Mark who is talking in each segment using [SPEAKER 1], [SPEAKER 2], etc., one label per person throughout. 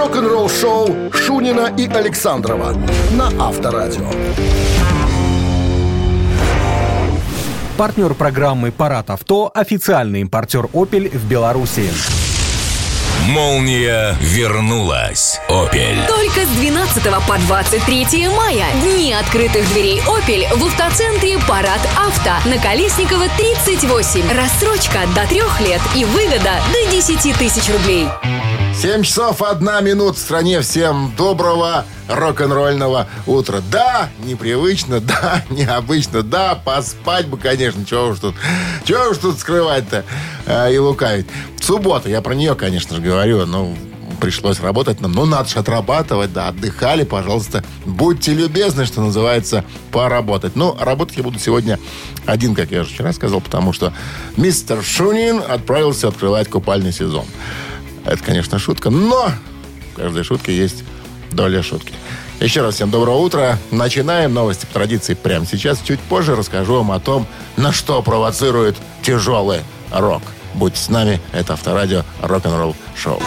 [SPEAKER 1] Рок-н-ролл-шоу Шунина и Александрова на Авторадио.
[SPEAKER 2] Партнер программы «Парад авто» – официальный импортер «Опель» в Беларуси.
[SPEAKER 3] Молния вернулась. Опель.
[SPEAKER 4] Только с 12 по 23 мая. Дни открытых дверей «Опель» в автоцентре «Парад Авто» на Колесникова 38. Рассрочка до трех лет и выгода до 10 тысяч рублей.
[SPEAKER 5] 7 часов 1 минут в стране. Всем доброго рок-н-ролльного утра. Да, непривычно, да, необычно, да, поспать бы, конечно. Чего уж тут, чего уж тут скрывать-то э, и лукавить. Суббота, я про нее, конечно же, говорю, но пришлось работать нам. Ну, надо же отрабатывать, да, отдыхали, пожалуйста. Будьте любезны, что называется, поработать. Ну, работать я буду сегодня один, как я уже вчера сказал, потому что мистер Шунин отправился открывать купальный сезон. Это, конечно, шутка, но в каждой шутке есть доля шутки. Еще раз всем доброго утра. Начинаем новости по традиции прямо сейчас. Чуть позже расскажу вам о том, на что провоцирует тяжелый рок. Будьте с нами, это Авторадио Рок-н-ролл шоу.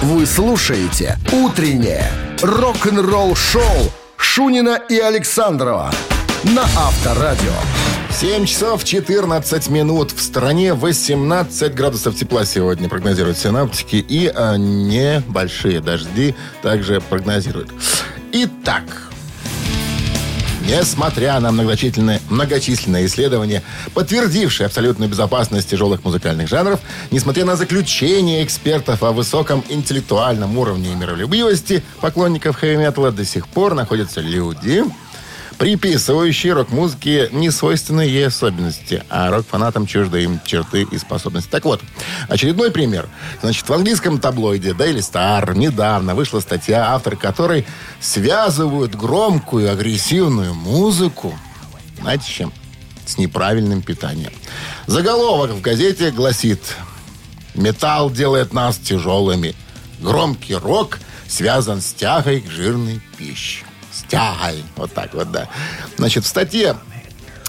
[SPEAKER 1] Вы слушаете «Утреннее рок-н-ролл-шоу» Шунина и Александрова на Авторадио.
[SPEAKER 5] 7 часов 14 минут. В стране 18 градусов тепла сегодня прогнозируют синаптики. И а, небольшие дожди также прогнозируют. Итак, Несмотря на многочисленные, многочисленные исследования, подтвердившие абсолютную безопасность тяжелых музыкальных жанров, несмотря на заключение экспертов о высоком интеллектуальном уровне и миролюбивости поклонников хэви-металла, до сих пор находятся люди, приписывающие рок-музыке несвойственные ей особенности, а рок-фанатам чужды им черты и способности. Так вот, очередной пример. Значит, в английском таблоиде Daily Star недавно вышла статья, автор которой связывают громкую агрессивную музыку, знаете, чем? С неправильным питанием. Заголовок в газете гласит «Металл делает нас тяжелыми. Громкий рок связан с тягой к жирной пище». С тягой. Вот так вот, да. Значит, в статье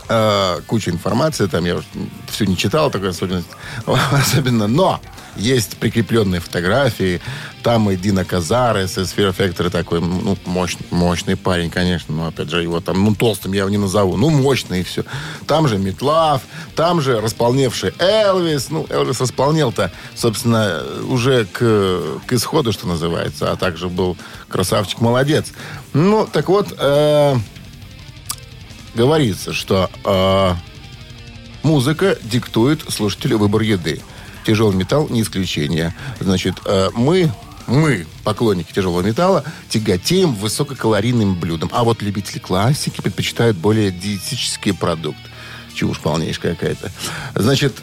[SPEAKER 5] э, куча информации, там я все не читал, такой особенность, особенно, но есть прикрепленные фотографии, там и Дина Казарес, и Sphere Factory такой, ну, мощный, мощный парень, конечно, но, опять же, его там, ну, толстым я его не назову, ну, мощный и все. Там же Метлав, там же располневший Элвис, ну, Элвис располнел-то, собственно, уже к, к исходу, что называется, а также был красавчик, молодец. Ну, так вот, э, говорится, что э, музыка диктует слушателю выбор еды. Тяжелый металл не исключение. Значит, э, мы, мы, поклонники тяжелого металла, тяготеем высококалорийным блюдам. А вот любители классики предпочитают более диетический продукт. Чушь полнейшая какая-то. Значит,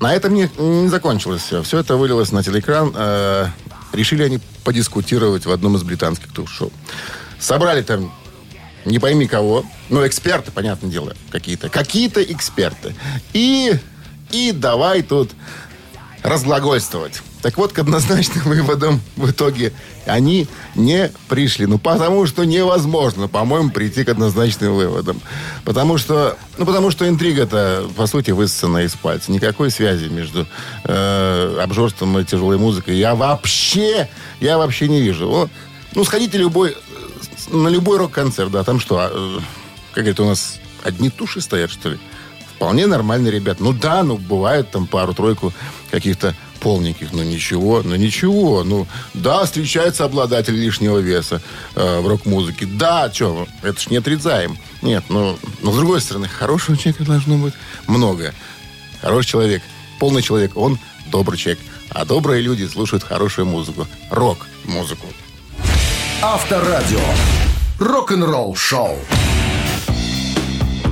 [SPEAKER 5] на этом не, не закончилось все. Все это вылилось на телеэкран. Э, решили они подискутировать в одном из британских ток-шоу. Собрали там не пойми кого, но эксперты, понятное дело, какие-то. Какие-то эксперты. И, и давай тут разглагольствовать. Так вот, к однозначным выводам в итоге они не пришли. Ну, потому что невозможно, по-моему, прийти к однозначным выводам. Потому что, ну, потому что интрига-то, по сути, высосана из пальца. Никакой связи между э, обжорством и тяжелой музыкой я вообще, я вообще не вижу. О, ну, сходите любой, на любой рок-концерт, да, там что, э, как говорит, у нас одни туши стоят, что ли? Вполне нормальные ребята. Ну да, ну бывает там пару-тройку каких-то полненьких, но ничего, ну ничего. Ну да, встречается обладатель лишнего веса э, в рок-музыке. Да, что, это ж не отрицаем. Нет, ну, но с другой стороны, хорошего человека должно быть много. Хороший человек, полный человек, он добрый человек. А добрые люди слушают хорошую музыку. Рок-музыку.
[SPEAKER 1] Авторадио. Рок-н-ролл шоу.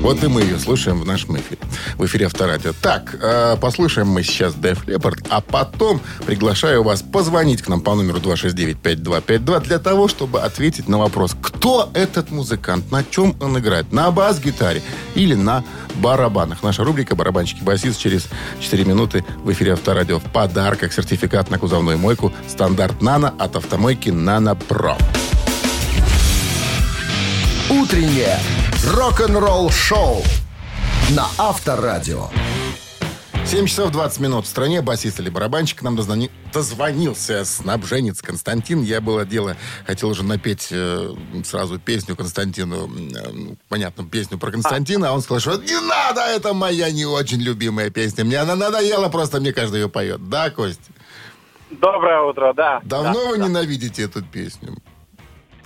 [SPEAKER 5] Вот и мы ее слушаем в нашем эфире. В эфире Авторадио. Так, э, послушаем мы сейчас Def Leppard, а потом приглашаю вас позвонить к нам по номеру 269-5252 для того, чтобы ответить на вопрос, кто этот музыкант, на чем он играет, на бас-гитаре или на барабанах. Наша рубрика «Барабанщики-басист» через 4 минуты в эфире Авторадио. В подарках сертификат на кузовную мойку «Стандарт Нано» от автомойки «Нано Про».
[SPEAKER 1] Утреннее рок-н-ролл шоу на Авторадио.
[SPEAKER 5] 7 часов 20 минут. В стране басист или барабанщик нам дозвони... дозвонился. Снабженец Константин. Я было дело, хотел уже напеть э, сразу песню Константину. э, ну, понятно, песню про Константина. А он сказал, что не надо, это моя не очень любимая песня. Мне она надоела, просто мне каждый ее поет. Да, Кость?
[SPEAKER 6] Доброе утро, да.
[SPEAKER 5] Давно
[SPEAKER 6] Да,
[SPEAKER 5] вы
[SPEAKER 6] да.
[SPEAKER 5] ненавидите эту песню?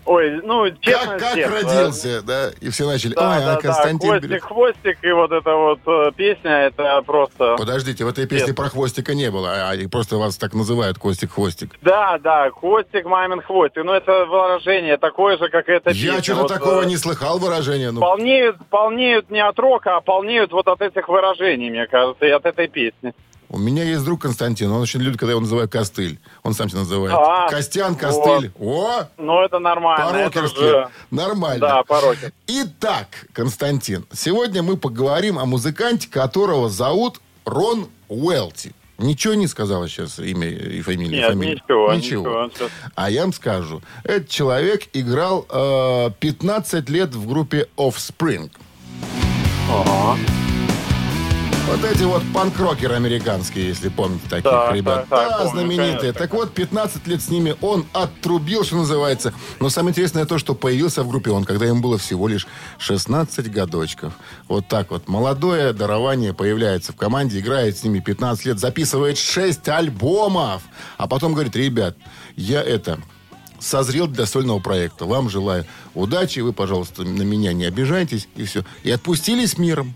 [SPEAKER 6] Ой, ну, честно,
[SPEAKER 5] Как, как
[SPEAKER 6] с детства.
[SPEAKER 5] родился, да? И все начали,
[SPEAKER 6] Да,
[SPEAKER 5] ой,
[SPEAKER 6] да,
[SPEAKER 5] а
[SPEAKER 6] да,
[SPEAKER 5] Константин...
[SPEAKER 6] хвостик,
[SPEAKER 5] берет».
[SPEAKER 6] хвостик, и вот эта вот э, песня, это просто...
[SPEAKER 5] Подождите, в этой песне
[SPEAKER 6] Нет.
[SPEAKER 5] про хвостика не было, а и просто вас так называют Костик-хвостик.
[SPEAKER 6] Да, да, хвостик, мамин хвостик. Ну, это выражение такое же, как и эта
[SPEAKER 5] Я
[SPEAKER 6] песня.
[SPEAKER 5] что-то
[SPEAKER 6] Вот,
[SPEAKER 5] такого
[SPEAKER 6] э,
[SPEAKER 5] не слыхал выражения. Ну,
[SPEAKER 6] Полнеют, полнеют не от рока, а полнеют вот от этих выражений, мне кажется, и от этой песни.
[SPEAKER 5] У меня есть друг Константин, он очень любит, когда я его называю Костыль. Он сам себя называет.
[SPEAKER 6] А,
[SPEAKER 5] Костян, Костыль. О,
[SPEAKER 6] Ну, это нормально. Это
[SPEAKER 5] по-рокерски.
[SPEAKER 6] же...
[SPEAKER 5] Нормально.
[SPEAKER 6] Да, пороки.
[SPEAKER 5] Итак, Константин, сегодня мы поговорим о музыканте, которого зовут Рон Уэлти. Ничего не сказала сейчас имя и фамилия?
[SPEAKER 6] Нет,
[SPEAKER 5] фамилия?
[SPEAKER 6] ничего, ничего. Всё.
[SPEAKER 5] А я вам скажу. Этот человек играл э, 15 лет в группе Offspring.
[SPEAKER 6] Ага.
[SPEAKER 5] Вот эти вот панк-рокеры американские, если помните таких
[SPEAKER 6] Так,
[SPEAKER 5] ребят.
[SPEAKER 6] так, так,
[SPEAKER 5] да,
[SPEAKER 6] помню,
[SPEAKER 5] знаменитые.
[SPEAKER 6] конечно.
[SPEAKER 5] Так вот, 15 лет с ними он отрубил, что называется. Но самое интересное то, что появился в группе он, когда ему было всего лишь 16 годочков. Вот так вот. Молодое дарование появляется в команде, играет с ними 15 лет, записывает 6 альбомов. А потом говорит, ребят, я это созрел для сольного проекта. Вам желаю удачи, вы, пожалуйста, на меня не обижайтесь, и все. И отпустили с миром.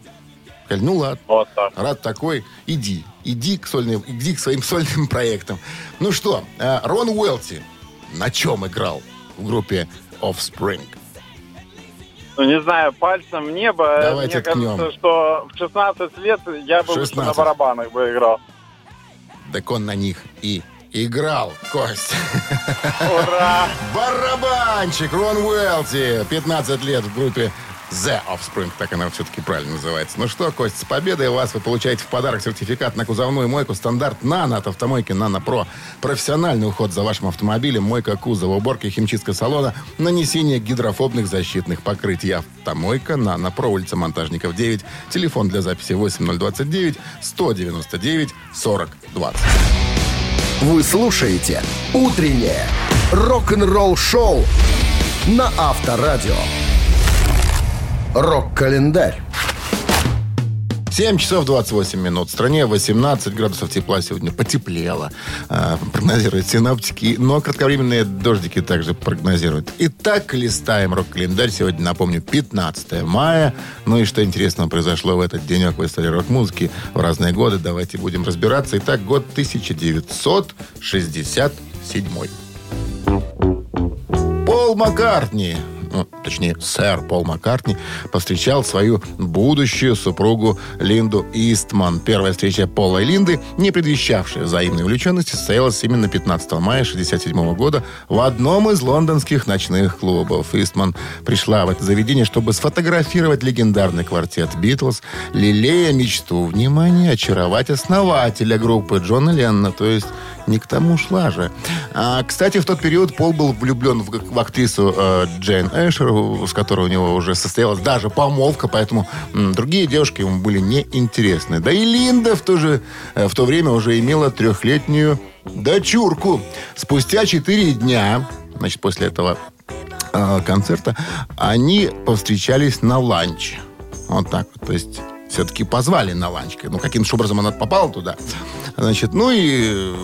[SPEAKER 5] Сказали, ну ладно.
[SPEAKER 6] Вот так.
[SPEAKER 5] Рад такой, иди. Иди к, сольным, иди к своим сольным проектам. Ну что, э, Рон Уэлти на чем играл в группе Offspring?
[SPEAKER 6] Ну, не знаю, пальцем в небо.
[SPEAKER 5] Давайте
[SPEAKER 6] Мне
[SPEAKER 5] ткнем.
[SPEAKER 6] кажется, что в 16 лет я бы лучше
[SPEAKER 5] 16.
[SPEAKER 6] на барабанах бы играл.
[SPEAKER 5] Так он на них и играл, Кость.
[SPEAKER 6] Ура!
[SPEAKER 5] Барабанщик Рон Уэлти. 15 лет в группе The Offspring, так она все-таки правильно называется. Ну что, Кость, с победой вас вы получаете в подарок сертификат на кузовную мойку стандарт «Нано» от автомойки «Нано Про». Профессиональный уход за вашим автомобилем, мойка кузова, уборка химчистка салона, нанесение гидрофобных защитных покрытий. Автомойка «Нано Про», улица Монтажников, 9. Телефон для записи 8029 199 40 20.
[SPEAKER 1] Вы слушаете «Утреннее рок-н-ролл-шоу» на Авторадио. Рок-календарь.
[SPEAKER 5] 7 часов 28 минут. В стране 18 градусов тепла сегодня. Потеплело. А, прогнозируют синоптики. Но кратковременные дождики также прогнозируют. Итак, листаем рок-календарь. Сегодня, напомню, 15 мая. Ну и что интересного произошло в этот денек в истории рок-музыки в разные годы. Давайте будем разбираться. Итак, год 1967. Пол Маккартни, ну, точнее, сэр Пол Маккартни, повстречал свою будущую супругу Линду Истман. Первая встреча Пола и Линды, не предвещавшая взаимной увлеченности, состоялась именно 15 мая 1967 года в одном из лондонских ночных клубов. Истман пришла в это заведение, чтобы сфотографировать легендарный квартет «Битлз», лелея мечту, внимание, очаровать основателя группы Джона Леннона, то есть не к тому шла же. А, кстати, в тот период Пол был влюблен в, в актрису э, Джейн Эшер, с которой у него уже состоялась даже помолвка, поэтому м, другие девушки ему были неинтересны. Да и Линда в то, же, э, в то время уже имела трехлетнюю дочурку. Спустя четыре дня, значит, после этого э, концерта, они повстречались на ланче. Вот так вот. То есть все-таки позвали на ланч. Ну, каким-то образом она попала туда. Значит, ну и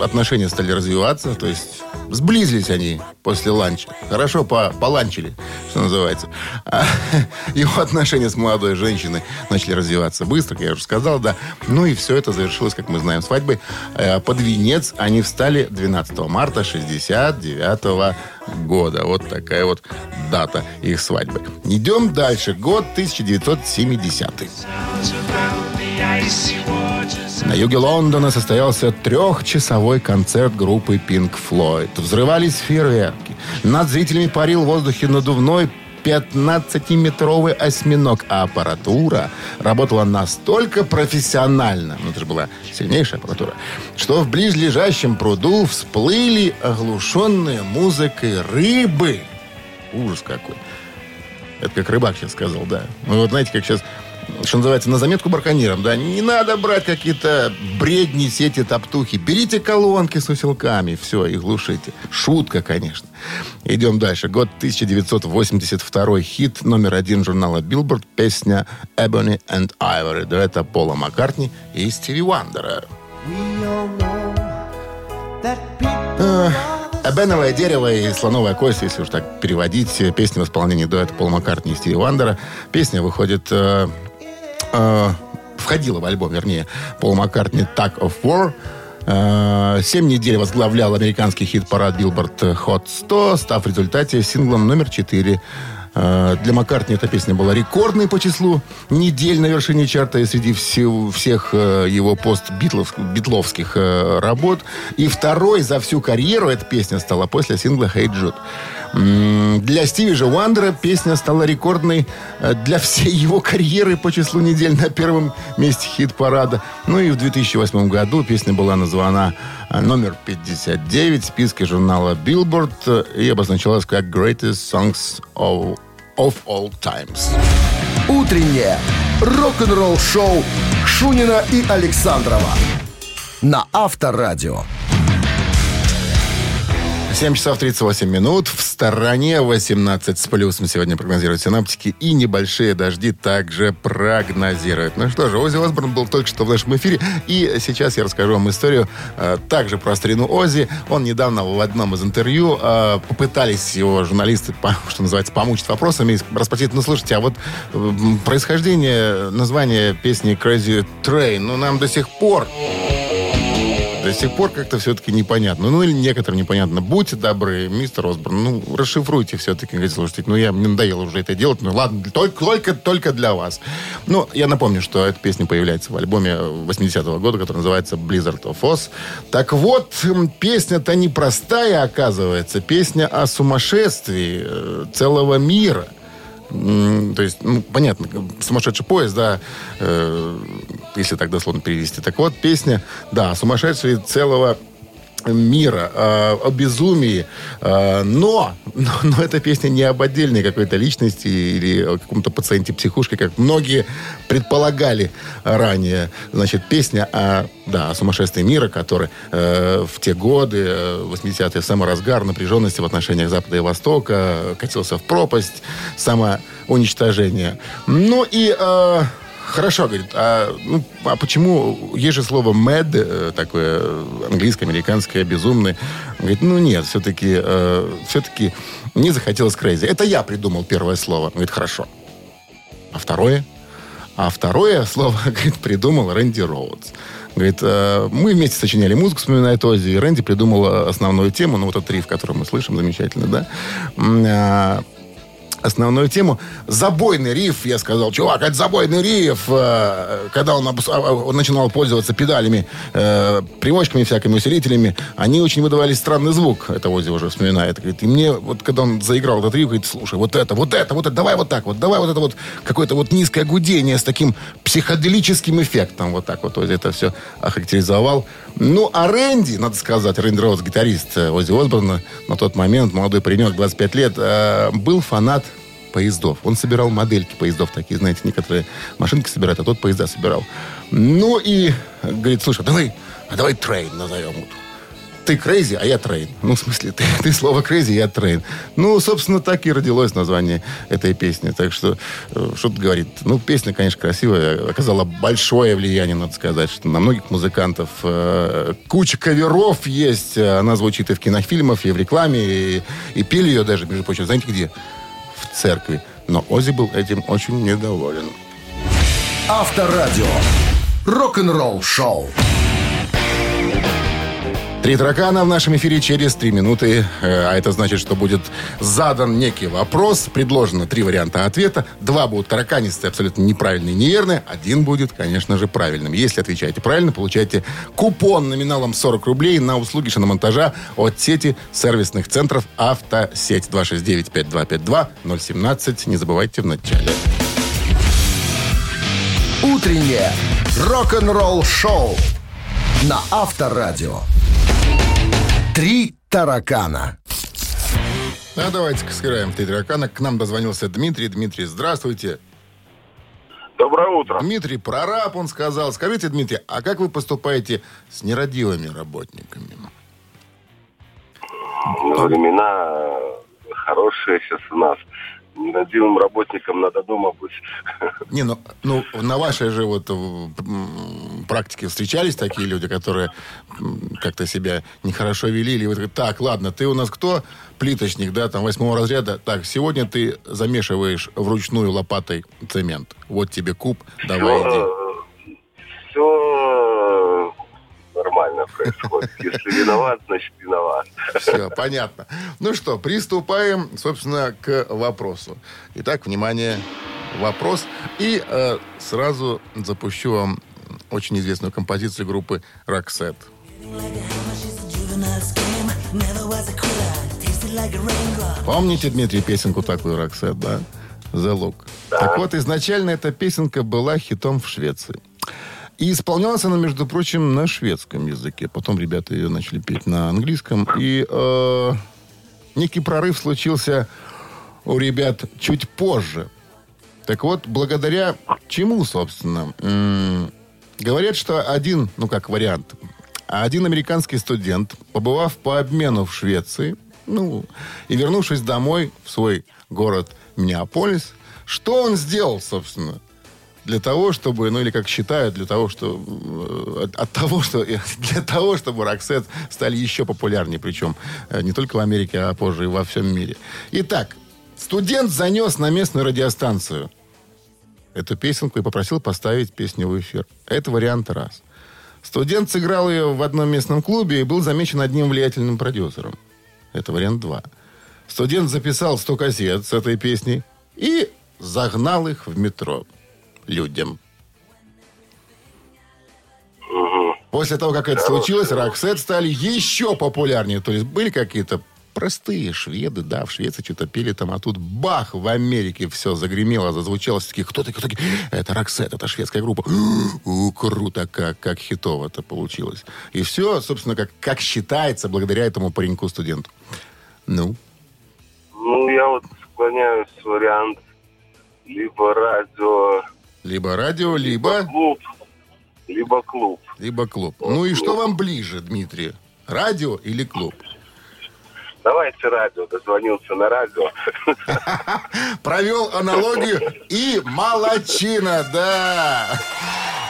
[SPEAKER 5] отношения стали развиваться. То есть сблизились они после ланча. Хорошо по поланчили, что называется. А, его отношения с молодой женщиной начали развиваться быстро, как я уже сказал, да. Ну и все это завершилось, как мы знаем, свадьбой. Э, Под венец они встали 12 марта 69 года. Вот такая вот дата их свадьбы. Идем дальше. Год 1970. На юге Лондона состоялся трехчасовой концерт группы Pink Floyd. Взрывались фейерверки. Над зрителями парил в воздухе надувной 15-метровый осьминог, а аппаратура работала настолько профессионально, ну это же была сильнейшая аппаратура, что в близлежащем пруду всплыли оглушенные музыкой рыбы. Ужас какой. Это как рыбак сейчас сказал, да. Ну вот знаете, как сейчас что называется, на заметку браконьерам, да, не надо брать какие-то бредни, сети, топтухи. Берите колонки с усилками, все, и глушите. Шутка, конечно. Идем дальше. Год 1982. Хит номер один журнала Billboard. Песня «Ebony and Ivory». Дуэта Пола Маккартни и Стиви Уандера. Э, Эбеновое дерево и слоновая кость, если уж так переводить, песня в исполнении дуэта Пола Маккартни и Стиви Уандера. Песня выходит... Э, входила в альбом, вернее, Пол Маккартни «Tag of War». Э, семь недель возглавлял американский хит-парад Billboard Hot 100, став в результате синглом номер 4 Э, для Маккартни эта песня была рекордной по числу недель на вершине чарта и среди всех, всех э, его пост-битловских работ. И второй за всю карьеру эта песня стала после сингла «Hey Jude». Для Стиви же Уандера песня стала рекордной для всей его карьеры по числу недель на первом месте хит-парада. Ну и в 2008 году песня была названа номер 59 в списке журнала Billboard и обозначалась как Greatest Songs of of all times.
[SPEAKER 1] Утреннее рок-н-ролл-шоу Шунина и Александрова на Авторадио.
[SPEAKER 5] 7 часов 38 минут. В стороне 18 с плюсом сегодня прогнозируют синаптики. И небольшие дожди также прогнозируют. Ну что же, Ози Осборн был только что в нашем эфире. И сейчас я расскажу вам историю э, также про старину Ози. Он недавно в одном из интервью э, попытались его журналисты, по, что называется, помучить вопросами. Расспросить, ну слушайте, а вот э, происхождение названия песни Crazy Train, ну нам до сих пор до сих пор как-то все-таки непонятно. Ну, или некоторым непонятно. Будьте добры, мистер Осборн, ну, расшифруйте все-таки. Говорит, слушайте, ну, я, мне надоело уже это делать. Ну, ладно, только, только, только для вас. Ну, я напомню, что эта песня появляется в альбоме 80-го года, который называется Blizzard of Oz. Так вот, песня-то непростая, оказывается. Песня о сумасшествии э, целого мира – то есть, ну, понятно, сумасшедший поезд, да, э, если так дословно перевести. Так вот, песня, да, сумасшедший целого мира, э, о безумии. Э, но, но, но эта песня не об отдельной какой-то личности или о каком-то пациенте психушке, как многие предполагали ранее. Значит, песня о, да, о сумасшествии мира, который э, в те годы, 80-е, самый разгар напряженности в отношениях Запада и Востока, катился в пропасть, самоуничтожение. Ну и... Э, Хорошо, говорит, а, ну, а почему, есть же слово mad, э, такое английское, американское, безумный. говорит, ну нет, все-таки, э, все-таки не захотелось crazy. Это я придумал первое слово. говорит, хорошо. А второе? А второе слово, говорит, придумал Рэнди Роудс. Говорит, э, мы вместе сочиняли музыку, вспоминает Ози, и Рэнди придумал основную тему, ну, вот этот риф, который мы слышим, замечательно, да? Основную тему. Забойный риф, я сказал, чувак, это забойный риф. Э, когда он, а, он начинал пользоваться педалями, э, всякими, усилителями, они очень выдавали странный звук. Это Ози уже вспоминает. Говорит, и мне, вот когда он заиграл этот риф, говорит, слушай, вот это, вот это, вот это, давай вот так вот, давай вот это вот, какое-то вот низкое гудение с таким психоделическим эффектом. Вот так вот Оззи это все охарактеризовал. Ну, а Рэнди, надо сказать, Рэнди Роадс, гитарист э, Оззи Осборна, на тот момент, молодой паренек, 25 лет, был фанат поездов. Он собирал модельки поездов такие, знаете, некоторые машинки собирают, а тот поезда собирал. Ну и говорит, слушай, давай, а давай train назовем. Ты crazy, а я train. Ну, в смысле, ты, ты слово crazy, я train. Ну, собственно, так и родилось название этой песни. Так что, э, что тут говорит. Ну, песня, конечно, красивая. Оказала большое влияние, надо сказать, что на многих музыкантов э, куча каверов есть. Она звучит и в кинофильмах, и в рекламе, и, и пели ее даже, между прочим, знаете где? В церкви. Но Ози был этим очень недоволен.
[SPEAKER 1] Авторадио. Рок-н-ролл шоу.
[SPEAKER 5] Три таракана в нашем эфире через три минуты. Э, а это значит, что будет задан некий вопрос. Предложено три варианта ответа. Два будут тараканистые, абсолютно неправильные, неверные. Один будет, конечно же, правильным. Если отвечаете правильно, получаете купон номиналом 40 рублей на услуги шиномонтажа от сети сервисных центров «Автосеть». 269-5252-017. Не забывайте в начале.
[SPEAKER 1] Утреннее рок-н-ролл шоу на Авторадио. Три таракана.
[SPEAKER 5] А давайте сыграем в три таракана. К нам дозвонился Дмитрий. Дмитрий, здравствуйте.
[SPEAKER 7] Доброе утро.
[SPEAKER 5] Дмитрий, прораб, он сказал. Скажите, Дмитрий, а как вы поступаете с нерадивыми работниками?
[SPEAKER 7] Ну, Времена хорошие сейчас у нас. Нерадивым работникам надо дома быть.
[SPEAKER 5] Не, ну, ну на вашей же вот практике встречались такие люди, которые как-то себя нехорошо вели, или такой, так, ладно, ты у нас кто? Плиточник, да, там восьмого разряда. Так, сегодня ты замешиваешь вручную лопатой цемент. Вот тебе куб, давай иди.
[SPEAKER 7] Все нормально происходит. Если виноват, значит виноват.
[SPEAKER 5] Все, понятно. Ну что, приступаем, собственно, к вопросу. Итак, внимание, вопрос. И э, сразу запущу вам очень известную композицию группы «Роксет». Помните, Дмитрий, песенку такую «Роксет», да? «The Look». Так вот, изначально эта песенка была хитом в Швеции. И исполнялась она, между прочим, на шведском языке. Потом ребята ее начали петь на английском. И э, некий прорыв случился у ребят чуть позже. Так вот, благодаря чему, собственно? М, говорят, что один, ну как вариант, один американский студент, побывав по обмену в Швеции, ну, и вернувшись домой в свой город Миннеаполис, что он сделал, собственно? Для того, чтобы, ну или как считают, для того, что э, от, от того, что для того, чтобы Роксет стали еще популярнее, причем э, не только в Америке, а позже и во всем мире. Итак, студент занес на местную радиостанцию эту песенку и попросил поставить песню в эфир. Это вариант раз. Студент сыграл ее в одном местном клубе и был замечен одним влиятельным продюсером. Это вариант два. Студент записал 100 кассет с этой песней и загнал их в метро людям. После того, как это случилось, Роксет стали еще популярнее. То есть были какие-то простые шведы, да, в Швеции что-то пели там, а тут бах, в Америке все загремело, зазвучало. Все такие, кто такие, кто такие? Это Роксет, это шведская группа. У, круто, как, как хитово это получилось. И все, собственно, как, как считается, благодаря этому пареньку-студенту. Ну,
[SPEAKER 7] Ну, я вот склоняюсь вариант либо радио,
[SPEAKER 5] либо радио, либо,
[SPEAKER 7] клуб, либо клуб.
[SPEAKER 5] либо клуб. Ну и что вам ближе, Дмитрий? Радио или клуб?
[SPEAKER 7] Давайте радио. Дозвонился на радио.
[SPEAKER 5] Провел аналогию и молочина, да.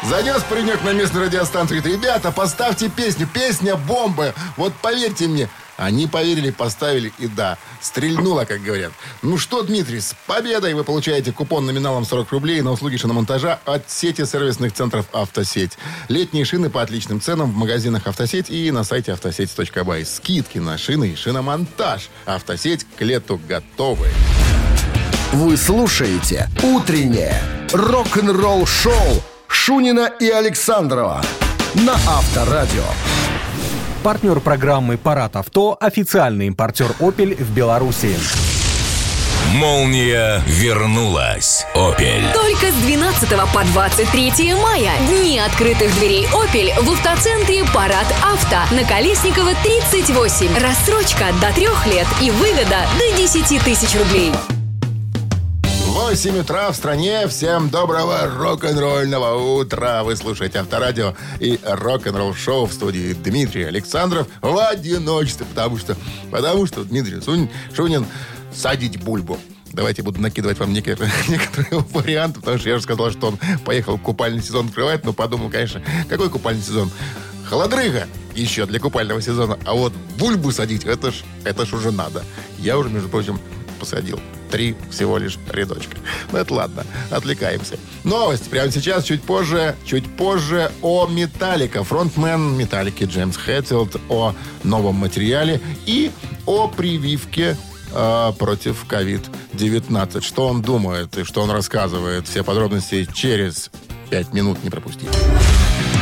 [SPEAKER 5] Занес паренек на местную радиостанцию. Говорит, ребята, поставьте песню. Песня бомба. Вот поверьте мне. Они поверили, поставили и да, стрельнуло, как говорят. Ну что, Дмитрий, с победой вы получаете купон номиналом 40 рублей на услуги шиномонтажа от сети сервисных центров «Автосеть». Летние шины по отличным ценам в магазинах «Автосеть» и на сайте автосеть.бай. Скидки на шины и шиномонтаж. «Автосеть» к лету готовы.
[SPEAKER 1] Вы слушаете «Утреннее рок-н-ролл-шоу» Шунина и Александрова на Авторадио.
[SPEAKER 2] Партнер программы «Парад авто» – официальный импортер «Опель» в Беларуси.
[SPEAKER 3] Молния вернулась. Опель.
[SPEAKER 4] Только с 12 по 23 мая. Дни открытых дверей Opel в автоцентре Парад Авто на Колесникова 38. Рассрочка до трех лет и выгода до 10 тысяч рублей.
[SPEAKER 5] 8 утра в стране. Всем доброго рок-н-ролльного утра. Вы слушаете Авторадио и рок-н-ролл шоу в студии Дмитрий Александров в одиночестве. Потому что, потому что Дмитрий Сунь- Шунин садить бульбу. Давайте буду накидывать вам некоторые, некоторые варианты, потому что я уже сказал, что он поехал купальный сезон открывать, но подумал, конечно, какой купальный сезон? Холодрыга еще для купального сезона, а вот бульбу садить, это ж, это ж уже надо. Я уже, между прочим, посадил. Три всего лишь рядочка. Ну, это ладно, отвлекаемся. Новость прямо сейчас, чуть позже, чуть позже о Металлика. Фронтмен Металлики Джеймс Хэтфилд о новом материале и о прививке э, против COVID-19. Что он думает и что он рассказывает. Все подробности через пять минут не пропустите.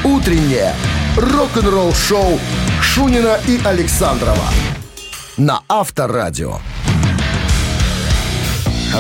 [SPEAKER 1] Утреннее рок-н-ролл-шоу Шунина и Александрова на Авторадио.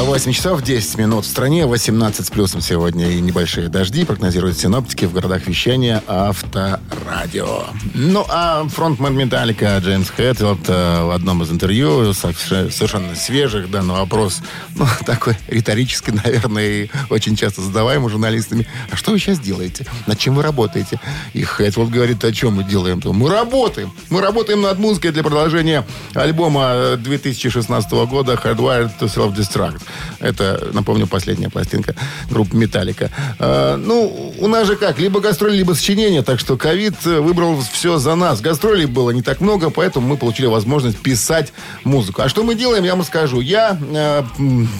[SPEAKER 5] 8 часов 10 минут. В стране 18 с плюсом сегодня и небольшие дожди прогнозируют синоптики в городах вещания Авторадио. Ну, а фронтмен Металлика Джеймс Хэтфилд э, в одном из интервью совершенно свежих, да, на вопрос, ну, такой риторический, наверное, и очень часто задаваемый журналистами. А что вы сейчас делаете? Над чем вы работаете? И Хэтфилд говорит, о чем мы делаем? Мы работаем. Мы работаем над музыкой для продолжения альбома 2016 года Hardwired to Self-Destruct. Это, напомню, последняя пластинка группы Металлика. ну, у нас же как, либо гастроли, либо сочинение, так что ковид выбрал все за нас. Гастролей было не так много, поэтому мы получили возможность писать музыку. А что мы делаем, я вам скажу. Я э,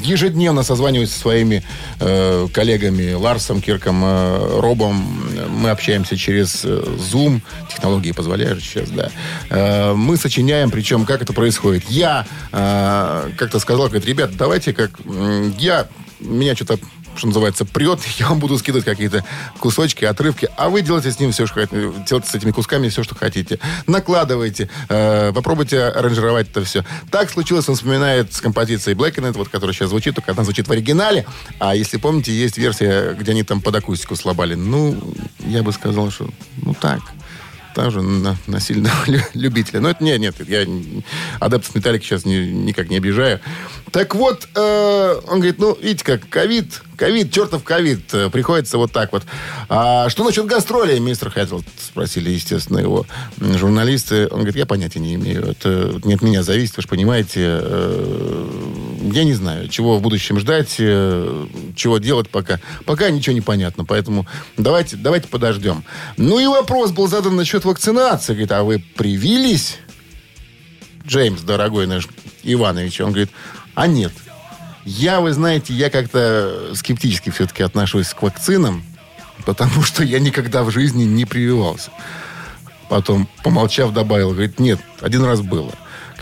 [SPEAKER 5] ежедневно созваниваюсь со своими э, коллегами Ларсом, Кирком, э, Робом. Мы общаемся через э, Zoom. Технологии позволяют сейчас, да. Э, мы сочиняем, причем как это происходит. Я э, как-то сказал, говорит, ребят, давайте как... Я... Меня что-то что называется, прет, я вам буду скидывать какие-то кусочки, отрывки, а вы делайте с ним все, что хотите, делайте с этими кусками все, что хотите. Накладывайте, э, попробуйте аранжировать это все. Так случилось, он вспоминает с композицией Black and вот, которая сейчас звучит, только она звучит в оригинале, а если помните, есть версия, где они там под акустику слабали. Ну, я бы сказал, что ну так, тоже на, на сильного лю- любителя. Но это нет, нет, я адептов металлики сейчас ни- никак не обижаю. Так вот, э, он говорит, ну, видите, как ковид, ковид, чертов ковид, э, приходится вот так вот. А что насчет гастролей, мистер Хэтфилд? Спросили, естественно, его журналисты. Он говорит, я понятия не имею. Это не от меня зависит, вы же понимаете. Э, я не знаю, чего в будущем ждать, э, чего делать пока. Пока ничего не понятно, поэтому давайте, давайте подождем. Ну и вопрос был задан насчет вакцинации. Говорит, а вы привились? Джеймс, дорогой наш Иванович, он говорит, а нет. Я, вы знаете, я как-то скептически все-таки отношусь к вакцинам, потому что я никогда в жизни не прививался. Потом, помолчав, добавил, говорит, нет, один раз было.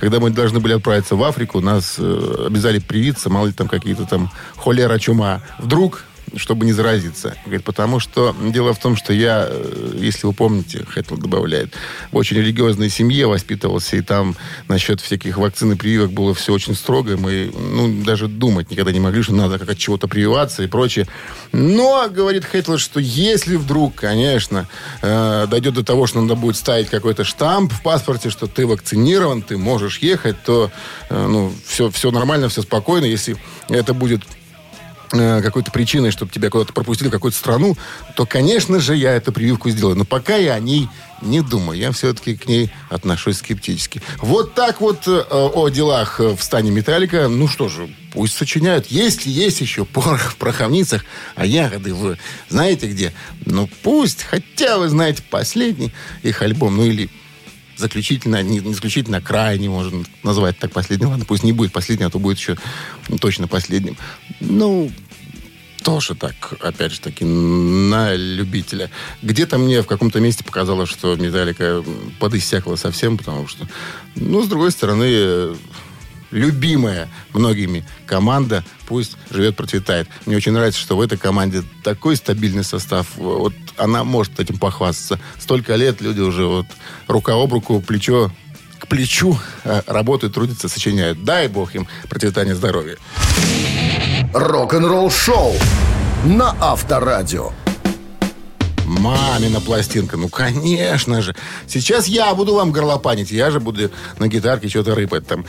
[SPEAKER 5] Когда мы должны были отправиться в Африку, нас э, обязали привиться, мало ли там какие-то там холера, чума. Вдруг, чтобы не заразиться. Говорит, потому что дело в том, что я, э, если вы помните, Хэтл добавляет, в очень религиозной семье воспитывался, и там насчет всяких вакцин и прививок было все очень строго. Мы, ну, даже думать никогда не могли, что надо как от чего-то прививаться и прочее. Но, говорит Хэтл, что если вдруг, конечно, э, дойдет до того, что надо будет ставить какой-то штамп в паспорте, что ты вакцинирован, ты можешь ехать, то, э, ну, все, все нормально, все спокойно. Если это будет какой-то причиной, чтобы тебя куда-то пропустили в какую-то страну, то, конечно же, я эту прививку сделаю. Но пока я о ней не думаю. Я все-таки к ней отношусь скептически. Вот так вот э, о делах э, в стане Металлика. Ну что же, пусть сочиняют. Если есть еще порох в пороховницах, а ягоды в... Знаете где? Ну пусть. Хотя, вы знаете, последний их альбом, ну или заключительно, не, не заключительно, а крайний, можно назвать так последний. Ладно, пусть не будет последним, а то будет еще точно последним. Ну, тоже так, опять же таки, на любителя. Где-то мне в каком-то месте показалось, что Металлика подиссякла совсем, потому что, ну, с другой стороны, любимая многими команда пусть живет, процветает. Мне очень нравится, что в этой команде такой стабильный состав. Вот она может этим похвастаться. Столько лет люди уже вот рука об руку, плечо к плечу э, работают, трудятся, сочиняют. Дай бог им процветания здоровья.
[SPEAKER 1] Рок-н-ролл шоу на Авторадио.
[SPEAKER 5] Мамина пластинка, ну, конечно же. Сейчас я буду вам горлопанить, я же буду на гитарке что-то рыпать там.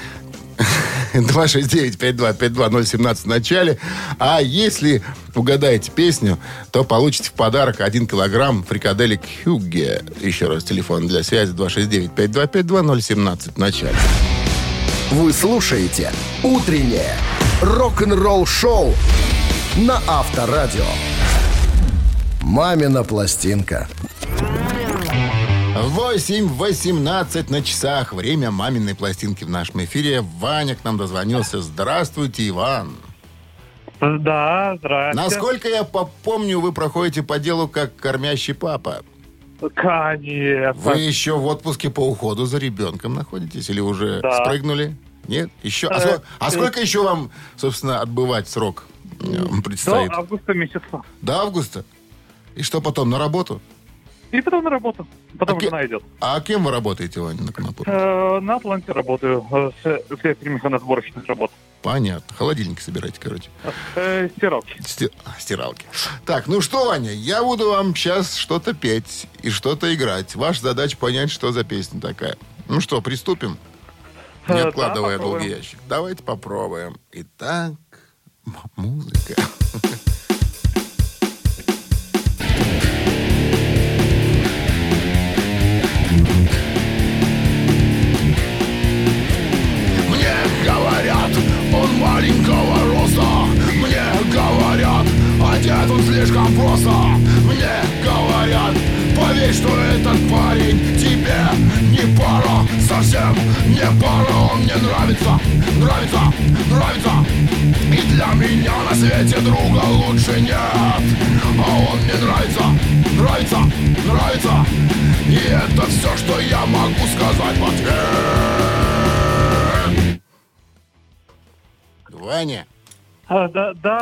[SPEAKER 5] 269-5252-017 в начале. А если угадаете песню, то получите в подарок 1 килограмм фрикаделек Хюгге. Еще раз, телефон для связи 269-5252-017 в начале.
[SPEAKER 1] Вы слушаете «Утреннее рок-н-ролл-шоу» на Авторадио. «Мамина пластинка».
[SPEAKER 5] 8.18 на часах. Время маминой пластинки в нашем эфире. Ваня к нам дозвонился. Здравствуйте, Иван.
[SPEAKER 6] Да, здрасте.
[SPEAKER 5] Насколько я помню, вы проходите по делу как кормящий папа.
[SPEAKER 6] Конечно.
[SPEAKER 5] Вы еще в отпуске по уходу за ребенком находитесь или уже
[SPEAKER 6] Да.
[SPEAKER 5] спрыгнули? Нет? Еще? А,
[SPEAKER 6] Э,
[SPEAKER 5] ско- а
[SPEAKER 6] э.
[SPEAKER 5] сколько еще вам, собственно, отбывать срок э,
[SPEAKER 6] До
[SPEAKER 5] предстоит?
[SPEAKER 6] августа месяца.
[SPEAKER 5] До августа? И что потом, на работу?
[SPEAKER 6] И потом на работу. Потом
[SPEAKER 5] А ке-
[SPEAKER 6] жена идет.
[SPEAKER 5] А кем вы работаете, Ваня, на Конопуре?
[SPEAKER 6] Э, на Атланте работаю. э, с- механосборочных работ.
[SPEAKER 5] Понятно. Холодильники собирайте, короче.
[SPEAKER 6] Э, стиралки.
[SPEAKER 5] Сти- а, Стиралки. Так, ну что, Ваня, я буду вам сейчас что-то петь и что-то играть. Ваша задача понять, что за песня такая. Ну что, приступим? Не
[SPEAKER 6] Э, да,
[SPEAKER 5] откладывая долгий ящик. Давайте попробуем. Итак, музыка.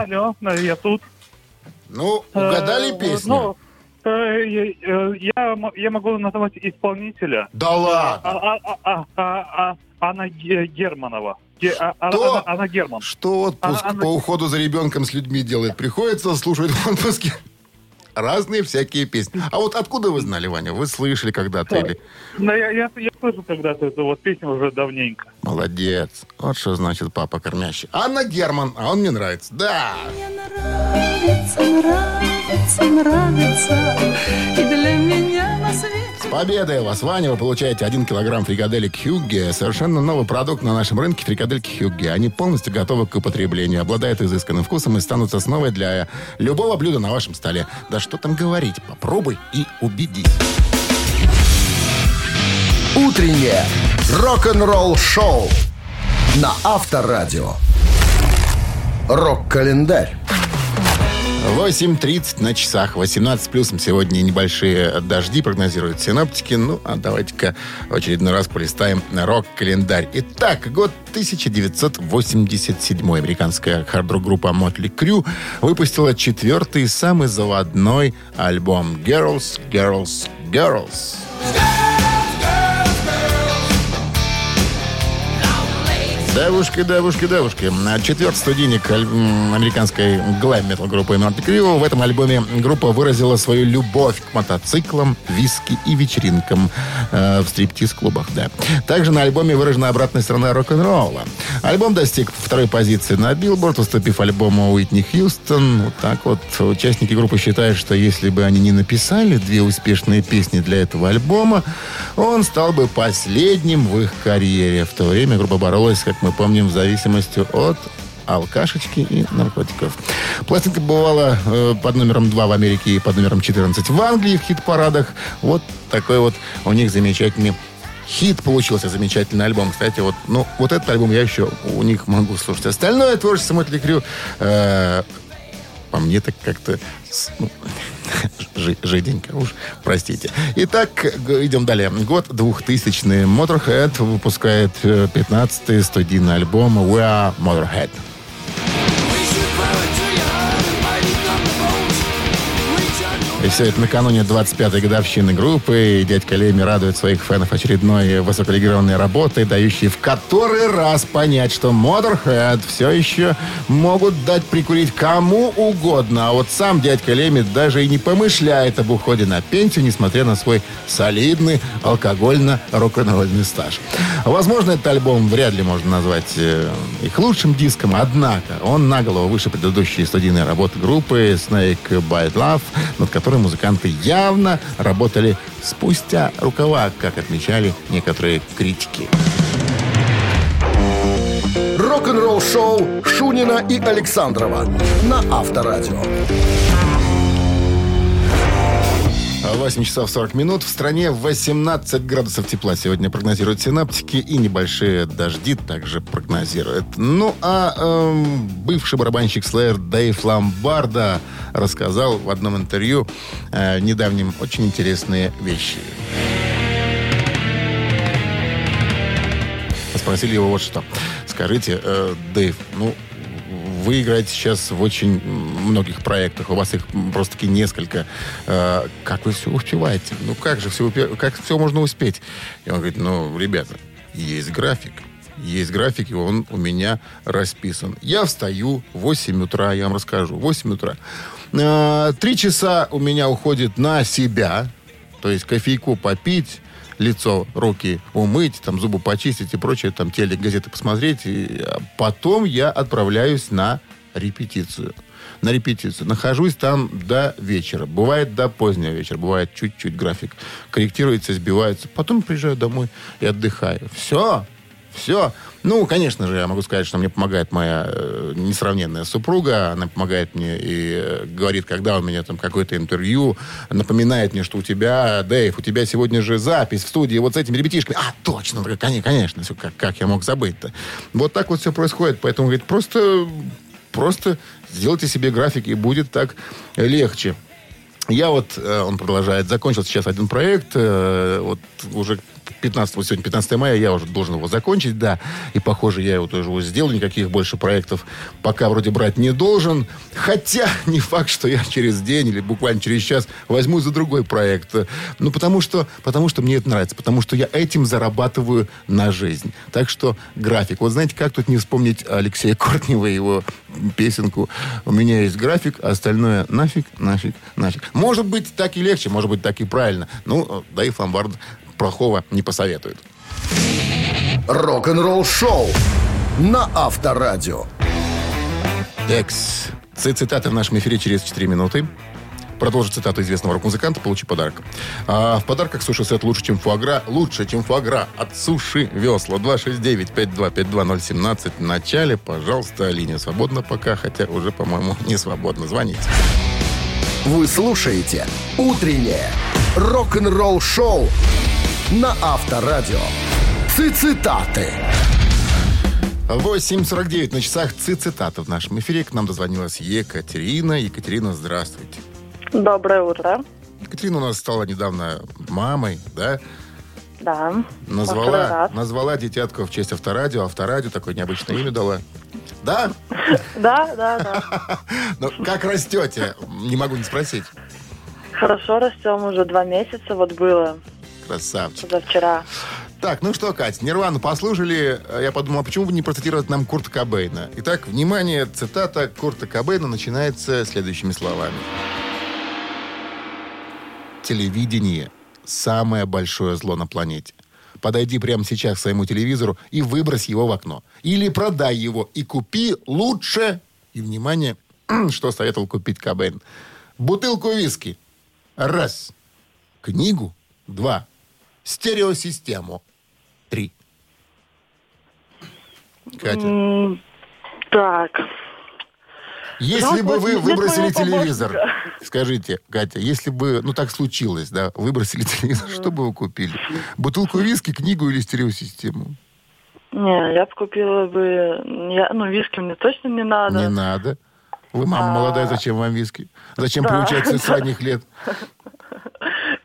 [SPEAKER 6] алло, я тут.
[SPEAKER 5] ну, угадали
[SPEAKER 6] Э,
[SPEAKER 5] песню?
[SPEAKER 6] Ну, э, я, э, я могу назвать исполнителя.
[SPEAKER 5] Да ладно!
[SPEAKER 6] А, а, а, а, а, Анна Ге- Германова. Ге- а- а-
[SPEAKER 5] Что?
[SPEAKER 6] Анна, Герман.
[SPEAKER 5] Что отпуск
[SPEAKER 6] А, она-
[SPEAKER 5] по уходу за ребенком с людьми делает? Приходится слушать в отпуске разные всякие песни. А вот откуда вы знали, Ваня? Вы слышали когда-то или...
[SPEAKER 6] Ну, я, я, я слышу когда-то эту вот песню уже давненько.
[SPEAKER 5] Молодец. Вот что значит папа кормящий. Анна Герман, а он мне нравится. Да.
[SPEAKER 8] Мне нравится, нравится, нравится, и для меня на свете
[SPEAKER 5] С победой вас, Ваня. Вы получаете 1 килограмм фрикаделек Хюгге. Совершенно новый продукт на нашем рынке фрикадельки Хюгге. Они полностью готовы к употреблению, обладают изысканным вкусом и станут основой для любого блюда на вашем столе. Да что там говорить, попробуй и убедись.
[SPEAKER 1] Утреннее рок-н-ролл-шоу на Авторадио. Рок-календарь.
[SPEAKER 5] 8.30 на часах, 18 плюсом. Сегодня небольшие дожди прогнозируют синоптики. Ну, а давайте-ка в очередной раз полистаем рок-календарь. Итак, год 1987. Американская хард-рок-группа Motley Crue выпустила четвертый самый заводной альбом «Girls, Girls, Girls». Девушки, девушки, девушки. Четвертый студийник американской глэм-метал группы Motley Crue. В этом альбоме группа выразила свою любовь к мотоциклам, виски и вечеринкам э, в стриптиз-клубах. Да. Также на альбоме выражена обратная сторона рок-н-ролла. Альбом достиг второй позиции на Билборд, уступив альбому Уитни Хьюстон. Вот так вот. Участники группы считают, что если бы они не написали две успешные песни для этого альбома, он стал бы последним в их карьере. В то время группа боролась, как мы помним, в зависимости от алкашечки и наркотиков. Пластинка бывала э, под номером 2 в Америке и под номером 14 в Англии в хит-парадах. Вот такой вот у них замечательный хит получился, замечательный альбом. Кстати, вот, ну, вот этот альбом я еще у них могу слушать. Остальное творчество Мотли Крю э, по мне так как-то ну, жи- жиденько уж, простите. Итак, идем далее. Год 2000 Motorhead выпускает 15-й студийный альбом We Are Motorhead. И все это накануне 25-й годовщины группы. И дядька Леми радует своих фенов очередной высоколегированной работой, дающей в который раз понять, что Motorhead все еще могут дать прикурить кому угодно. А вот сам дядька Леми даже и не помышляет об уходе на пенсию, несмотря на свой солидный алкогольно-рок-н-ролльный стаж. Возможно, этот альбом вряд ли можно назвать э, их лучшим диском, однако он на голову выше предыдущей студийной работы группы Snake Bite Love, над которой музыканты явно работали спустя рукава, как отмечали некоторые критики.
[SPEAKER 1] Рок-н-ролл-шоу Шунина и Александрова на Авторадио.
[SPEAKER 5] 8 часов 40 минут. В стране 18 градусов тепла сегодня прогнозируют синаптики и небольшие дожди также прогнозируют. Ну, а эм, бывший барабанщик Slayer Дэйв Ламбарда рассказал в одном интервью э, недавнем очень интересные вещи. Спросили его вот что. Скажите, э, Дэйв, ну, вы играете сейчас в очень многих проектах, у вас их просто-таки несколько. Э, как вы все успеваете? Ну как же все, как все можно успеть? И он говорит, ну, ребята, есть график, есть график, и он у меня расписан. Я встаю в 8 утра, я вам расскажу, 8 утра. Э, Три часа у меня уходит на себя, то есть кофейку попить, лицо, руки умыть, там зубы почистить и прочее, там телек, газеты посмотреть. И а потом я отправляюсь на репетицию. На репетицию. Нахожусь там до вечера. Бывает до позднего вечера. Бывает чуть-чуть график. Корректируется, сбивается. Потом приезжаю домой и отдыхаю. Все. Все. Ну, конечно же, я могу сказать, что мне помогает моя э, несравненная супруга. Она помогает мне и э, говорит, когда у меня там какое-то интервью, напоминает мне, что у тебя, Дэйв, у тебя сегодня же запись в студии вот с этими ребятишками. А, точно, говорю, конечно, все, как, как я мог забыть-то. Вот так вот все происходит. Поэтому, говорит, просто, просто сделайте себе график, и будет так легче. Я вот, э, он продолжает, закончил сейчас один проект, вот уже 15, вот сегодня 15 мая, я уже должен его закончить, да, и, похоже, я его тоже уже сделал, никаких больше проектов пока вроде брать не должен, хотя не факт, что я через день или буквально через час возьму за другой проект, ну, потому что, потому что мне это нравится, потому что я этим зарабатываю на жизнь. Так что график. Вот знаете, как тут не вспомнить Алексея Кортнева и его песенку «У меня есть график, а остальное нафиг, нафиг, нафиг». Может быть, так и легче, может быть, так и правильно. Ну, да и Ломбард плохого не посоветует.
[SPEAKER 1] Рок-н-ролл шоу на Авторадио.
[SPEAKER 5] Экс. Цитаты в нашем эфире через 4 минуты. Продолжи цитату известного рок-музыканта, получи подарок. А, в подарках суши-сет лучше, чем фуагра. Лучше, чем фуагра от Суши Весла. 269-5252017. В начале, пожалуйста, линия свободна пока, хотя уже, по-моему, не свободно. Звоните.
[SPEAKER 1] Вы слушаете «Утреннее рок-н-ролл шоу» на Авторадио. Цитаты.
[SPEAKER 5] 8.49 на часах цитаты в нашем эфире. К нам дозвонилась Екатерина. Екатерина, здравствуйте.
[SPEAKER 9] Доброе утро.
[SPEAKER 5] Екатерина у нас стала недавно мамой, да?
[SPEAKER 9] Да.
[SPEAKER 5] Назвала,
[SPEAKER 9] раз.
[SPEAKER 5] назвала дитятку в честь авторадио. Авторадио такое необычное имя дала. Да?
[SPEAKER 9] Да, да, да.
[SPEAKER 5] Ну, как растете? Не могу не спросить.
[SPEAKER 9] Хорошо растем уже два месяца, вот было
[SPEAKER 5] Красавчик.
[SPEAKER 9] позавчера.
[SPEAKER 5] Так, ну что, Кать, Нирвану послушали. Я подумал, а почему бы не процитировать нам Курта Кобейна? Итак, внимание, цитата Курта Кобейна начинается следующими словами. Телевидение – самое большое зло на планете. Подойди прямо сейчас к своему телевизору и выбрось его в окно. Или продай его и купи лучше, и, внимание, что советовал купить Кобейн. Бутылку виски. Раз. Книгу. Два. Стереосистему. Три. Катя,
[SPEAKER 9] Так.
[SPEAKER 5] если бы вы выбросили телевизор, скажите, Катя, если бы, ну так случилось, да, выбросили телевизор, что бы вы купили? Бутылку виски, книгу или стереосистему?
[SPEAKER 9] Не, я бы купила бы... Я, ну, виски мне точно не надо.
[SPEAKER 5] Не надо. Вы мама молодая, зачем вам виски? Зачем
[SPEAKER 9] Да.
[SPEAKER 5] приучать с ранних лет?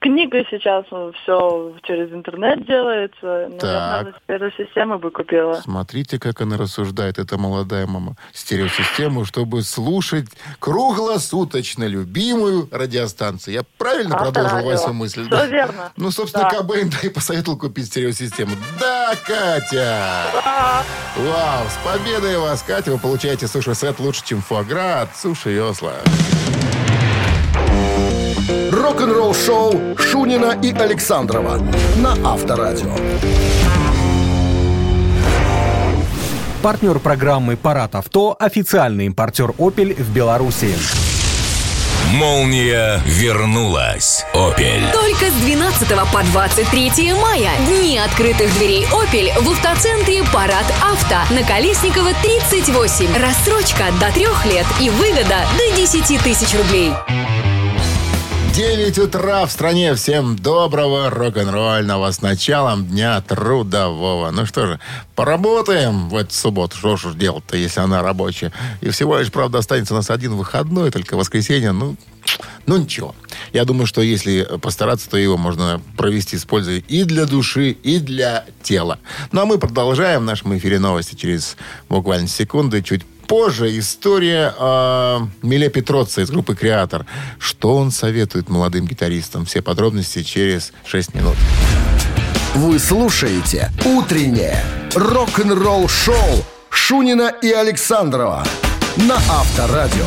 [SPEAKER 9] Книга сейчас все через интернет делается.
[SPEAKER 5] Так.
[SPEAKER 9] Наверное, первую систему бы купила.
[SPEAKER 5] Смотрите, как она рассуждает, эта молодая мама. Стереосистему, чтобы слушать круглосуточно любимую радиостанцию. Я правильно продолжил
[SPEAKER 9] Авторадио.
[SPEAKER 5] вашу мысль?
[SPEAKER 9] Всё верно.
[SPEAKER 5] Ну, собственно,
[SPEAKER 9] Да.
[SPEAKER 5] Кобейн да и посоветовал купить стереосистему. Да, Катя! Вау, с победой вас, Катя! Вы получаете суши-сет лучше, чем фуагра от Суши Йосла.
[SPEAKER 1] Рок-н-ролл шоу Шунина и Александрова на Авторадио.
[SPEAKER 2] Партнер программы «Парад авто» – официальный импортер «Опель» в Беларуси.
[SPEAKER 3] Молния вернулась. Опель.
[SPEAKER 4] Только с 12 по 23 мая. Дни открытых дверей «Опель» в автоцентре «Парад Авто» на Колесникова 38. Рассрочка до трех лет и выгода до 10 тысяч рублей.
[SPEAKER 5] 9 утра в стране. Всем доброго рок-н-ролльного с началом дня трудового. Ну что же, поработаем в эту субботу. Что ж делать-то, если она рабочая? И всего лишь, правда, останется у нас один выходной, только воскресенье. Ну, ну ничего. Я думаю, что если постараться, то его можно провести с пользой и для души, и для тела. Ну а мы продолжаем в нашем эфире новости через буквально секунды. Чуть позже история о Миле Петроце из группы «Креатор». Что он советует молодым гитаристам? Все подробности через 6 минут.
[SPEAKER 1] Вы слушаете «Утреннее Рок-н-ролл шоу Шунина и Александрова на Авторадио.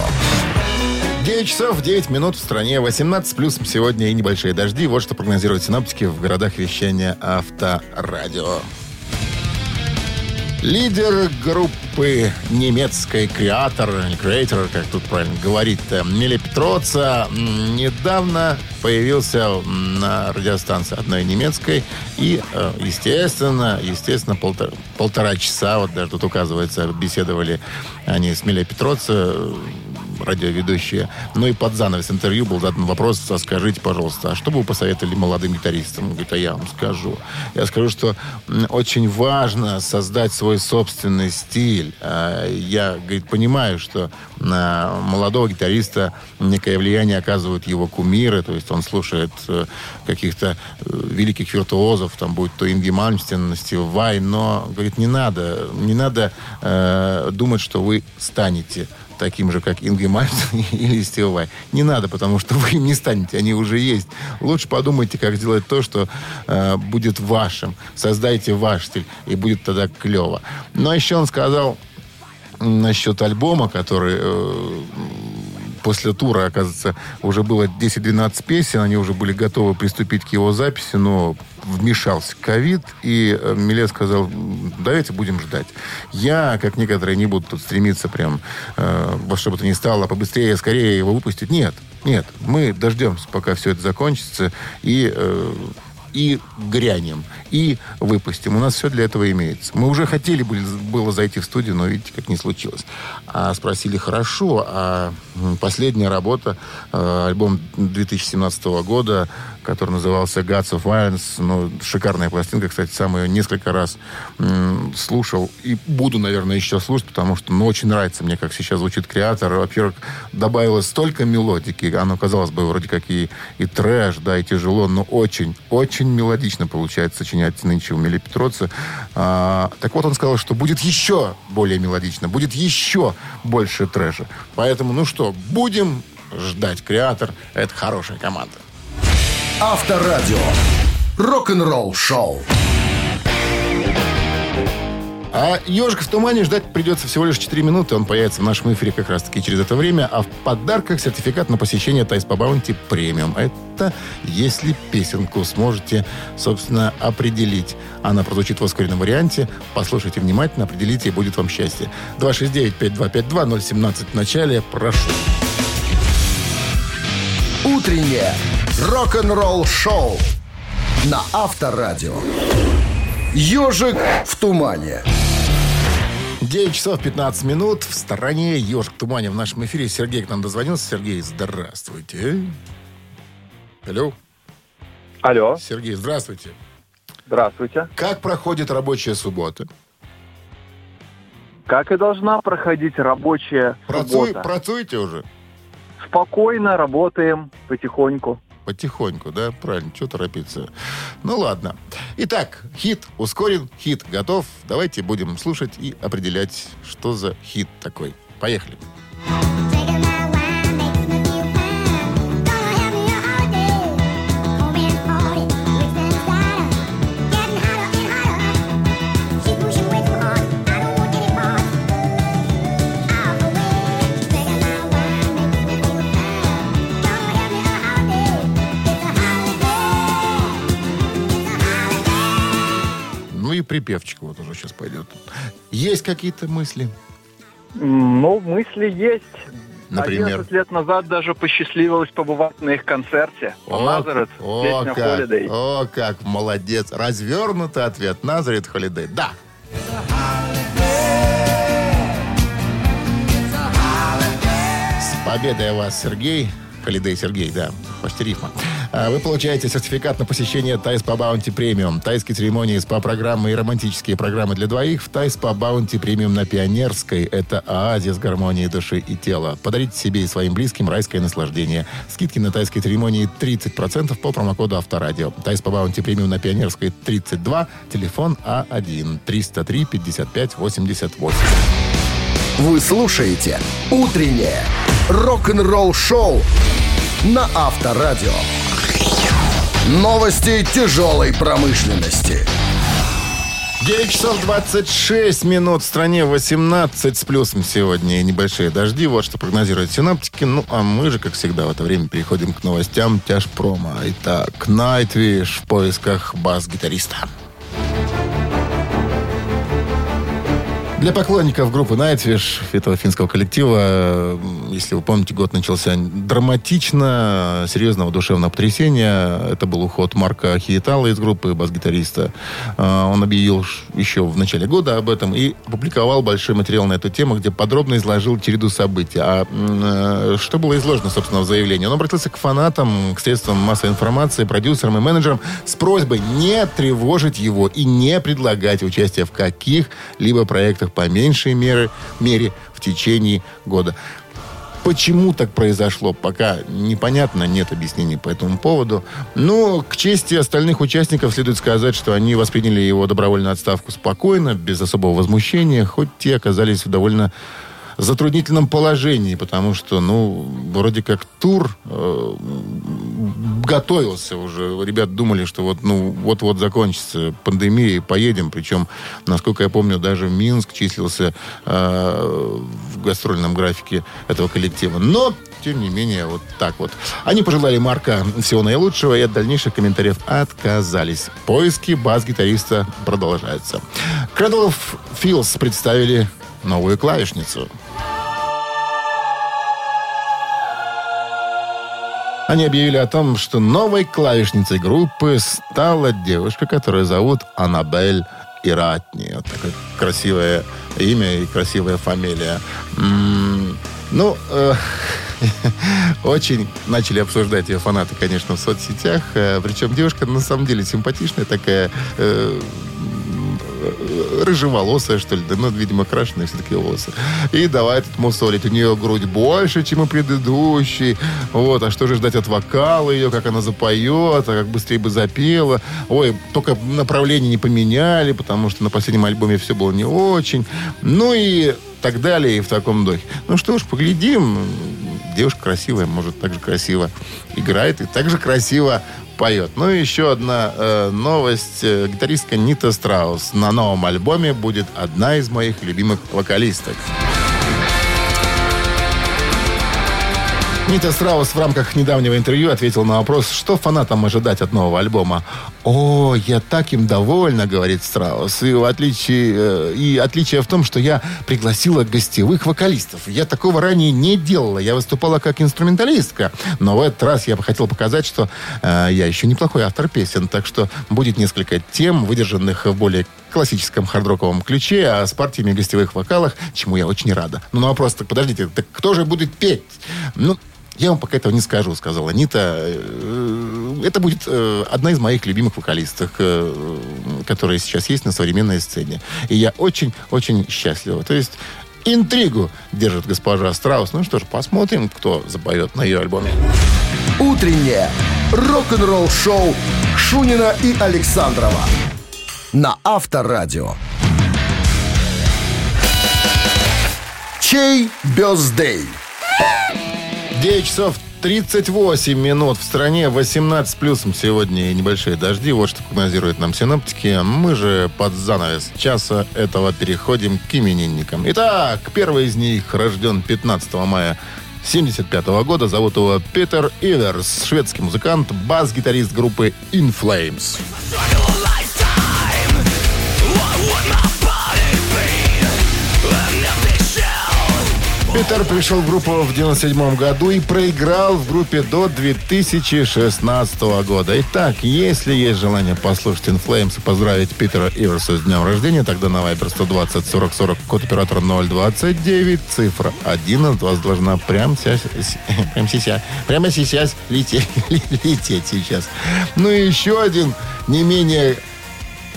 [SPEAKER 5] 9 часов 9 минут в стране, 18 плюс сегодня и небольшие дожди. Вот что прогнозируют синаптики в городах вещания Авторадио. Лидер группы немецкой креатор, или креатор, как тут правильно говорить, Миле Петроца, недавно появился на радиостанции одной немецкой. И, э, естественно, естественно, полтора, полтора часа, вот даже тут указывается, беседовали они с Миле Петроца, э, радиоведущие. Ну и под занавес интервью был задан вопрос, скажите, пожалуйста, а что бы вы посоветовали молодым гитаристам? Он говорит, а я вам скажу. Я скажу, что очень важно создать свой собственный стиль. А, Я, говорит, понимаю, что на молодого гитариста некое влияние оказывают его кумиры, то есть он слушает э, каких-то э, великих виртуозов, там будет то Инги Мальмстен, Стив Вай, но, говорит, не надо, не надо э, думать, что вы станете таким же, как Инги Мальмстен или Стив. Не надо, потому что вы им не станете, они уже есть. Лучше подумайте, как сделать то, что э, будет вашим. Создайте ваш стиль, и будет тогда клево. Но еще он сказал насчет альбома, который э, после тура, оказывается, уже было 10-12 песен, они уже были готовы приступить к его записи, но вмешался ковид, и э, Миле сказал, «М, давайте будем ждать. Я, как некоторые, не буду тут стремиться прям э, во что бы то ни стало, побыстрее, скорее его выпустить. Нет, нет, мы дождемся, пока все это закончится, и э, и грянем, и выпустим. У нас все для этого имеется. Мы уже хотели были, было зайти в студию, но видите, как не случилось. А спросили, хорошо, а последняя работа, э, альбом 2017 года, который назывался Gods of Violence, ну, шикарная пластинка, кстати, сам ее несколько раз м, слушал и буду, наверное, еще слушать, потому что, ну, очень нравится мне, как сейчас звучит креатор. Во-первых, добавилось столько мелодики, оно, казалось бы, вроде как и, и трэш, да, и тяжело, но очень, очень мелодично получается сочинять нынче у Милле Петроцца. А, так вот, он сказал, что будет еще более мелодично, будет еще больше трэша. Поэтому, ну что, будем ждать. Kreator — это хорошая команда.
[SPEAKER 1] Авторадио. Рок-н-ролл шоу.
[SPEAKER 5] А «Ежик в тумане» ждать придется всего лишь 4 минуты. Он появится в нашем эфире как раз-таки через это время. А в подарках сертификат на посещение Thai Spa Bounty Premium. Это если песенку сможете, собственно, определить. Она прозвучит в ускоренном варианте. Послушайте внимательно, определите, и будет вам счастье. 269-5252-017 в начале. Прошу.
[SPEAKER 1] Утреннее рок-н-ролл шоу на Авторадио. Ежик в тумане.
[SPEAKER 5] 9 часов 15 минут. В стороне «Ежик в тумане» в нашем эфире. Сергей к нам дозвонился. Сергей, здравствуйте. Алло.
[SPEAKER 6] Алло,
[SPEAKER 5] Сергей, здравствуйте.
[SPEAKER 6] здравствуйте.
[SPEAKER 5] Как проходит рабочая суббота?
[SPEAKER 6] Как и должна проходить рабочая
[SPEAKER 5] Працуй,
[SPEAKER 6] суббота.
[SPEAKER 5] працуете уже?
[SPEAKER 6] Спокойно работаем потихоньку.
[SPEAKER 5] Потихоньку, да? Правильно, что торопиться? Ну ладно. Итак, хит ускорен, хит готов. Давайте будем слушать и определять, что за хит такой. Поехали. Ну и припевчик вот уже сейчас пойдет. Есть какие-то мысли?
[SPEAKER 6] Ну, мысли есть.
[SPEAKER 5] Например?
[SPEAKER 6] 11 лет назад даже посчастливилось побывать на их концерте. Назарет,
[SPEAKER 5] о,
[SPEAKER 6] песня
[SPEAKER 5] как,
[SPEAKER 6] Holiday.
[SPEAKER 5] о, как молодец. Развернутый ответ. Nazareth Holiday. Да. С победой вас, Сергей. Holiday Сергей, да. Почти рифма. А, Вы получаете сертификат на посещение Thai Spa Bounty Premium. Тайские церемонии, СПА-программы и романтические программы для двоих в Thai Spa Bounty Premium на Пионерской. Это оазис гармонии души и тела. Подарите себе и своим близким райское наслаждение. Скидки на тайские церемонии 30% по промокоду Авторадио. Thai Spa Bounty Премиум на Пионерской 32, телефон А А1 303 55 88.
[SPEAKER 1] Вы слушаете «Утреннее рок-н-ролл шоу» на Авторадио. Новости тяжелой промышленности.
[SPEAKER 5] 9 часов 26 минут. В стране 18 с плюсом сегодня. И небольшие дожди. Вот что прогнозируют синоптики. Ну, а мы же, как всегда, в это время переходим к новостям тяжпрома. Итак, Найтвиш в поисках бас-гитариста. Для поклонников группы Nightwish, этого финского коллектива, если вы помните, год начался драматично, серьезного душевного потрясения. Это был уход Марка Хиетала из группы, бас-гитариста. Э, Он объявил еще в начале года об этом и опубликовал большой материал на эту тему, где подробно изложил череду событий. А э, что было изложено, собственно, в заявлении? Он обратился к фанатам, к средствам массовой информации, продюсерам и менеджерам с просьбой не тревожить его и не предлагать участие в каких-либо проектах по меньшей мере, мере в течение года. Почему так произошло, пока непонятно, нет объяснений по этому поводу. Но к чести остальных участников следует сказать, что они восприняли его добровольную отставку спокойно, без особого возмущения, хоть те оказались в довольно затруднительном положении, потому что, ну, вроде как тур э, готовился уже. Ребят думали, что вот, ну, вот-вот закончится пандемия и поедем. Причем, насколько я помню, даже Минск числился э, в гастрольном графике этого коллектива. Но, тем не менее, вот так вот. Они пожелали Марка всего наилучшего и от дальнейших комментариев отказались. Поиски бас-гитариста продолжаются. Cradle of Fields представили новую клавишницу. Они объявили о том, что новой клавишницей группы стала девушка, которую зовут Аннабель Иратни. Вот такое красивое имя и красивая фамилия. М, Ну, э, очень начали обсуждать ее фанаты, конечно, в соцсетях. Э, Причем девушка на самом деле симпатичная такая, э, рыжеволосая, что ли, да, ну, видимо, крашеные все-таки волосы. И давай тут мусолить. У нее грудь больше, чем у предыдущей. Вот, а что же ждать от вокала ее, как она запоет, а как быстрее бы запела. Ой, только направление не поменяли, потому что на последнем альбоме все было не очень. Ну и так далее, и в таком духе. Ну что ж, поглядим. Девушка красивая, может, так же красиво играет и так же красиво поет. Ну и еще одна э, новость. Э, Гитаристка Нита Страус на новом альбоме будет одна из моих любимых вокалисток. Нита Страус в рамках недавнего интервью ответил на вопрос, что фанатам ожидать от нового альбома. «О, я так им довольна», — говорит Страус. И, в отличие, э, и отличие в том, что я пригласила гостевых вокалистов. Я такого ранее не делала. Я выступала как инструменталистка. Но в этот раз я бы хотел показать, что э, я еще неплохой автор песен. Так что будет несколько тем, выдержанных в более классическом хардроковом ключе, а с партиями гостевых вокалах, чему я очень рада. Ну, на вопрос, так подождите, так кто же будет петь? Ну, я вам пока этого не скажу, сказала Нита. Э, Это будет э, одна из моих любимых вокалисток, э, которая сейчас есть на современной сцене. И я очень-очень счастлива. То есть интригу держит госпожа Страус. Ну что ж, посмотрим, кто запоет на ее альбоме.
[SPEAKER 1] Утреннее рок-н-ролл-шоу Шунина и Александрова на Авторадио. Чей бездей?
[SPEAKER 5] 9 часов 38 минут. В стране 18 плюсом сегодня и небольшие дожди. Вот что прогнозируют нам синоптики. Мы же под занавес часа этого переходим к именинникам. Итак, первый из них рожден 15 мая 75 года. Зовут его Питер Иверс. Шведский музыкант, бас-гитарист группы In Flames. Питер пришел в группу в 97 году и проиграл в группе до 2016 года. Итак, если есть желание послушать In Flames и поздравить Питера Иверса с днем рождения, тогда на Viber 120 40 40 код оператора 029, цифра 11 вас должна прямо сейчас, прямо сейчас, прямо сейчас лететь, лететь сейчас. Ну и еще один не менее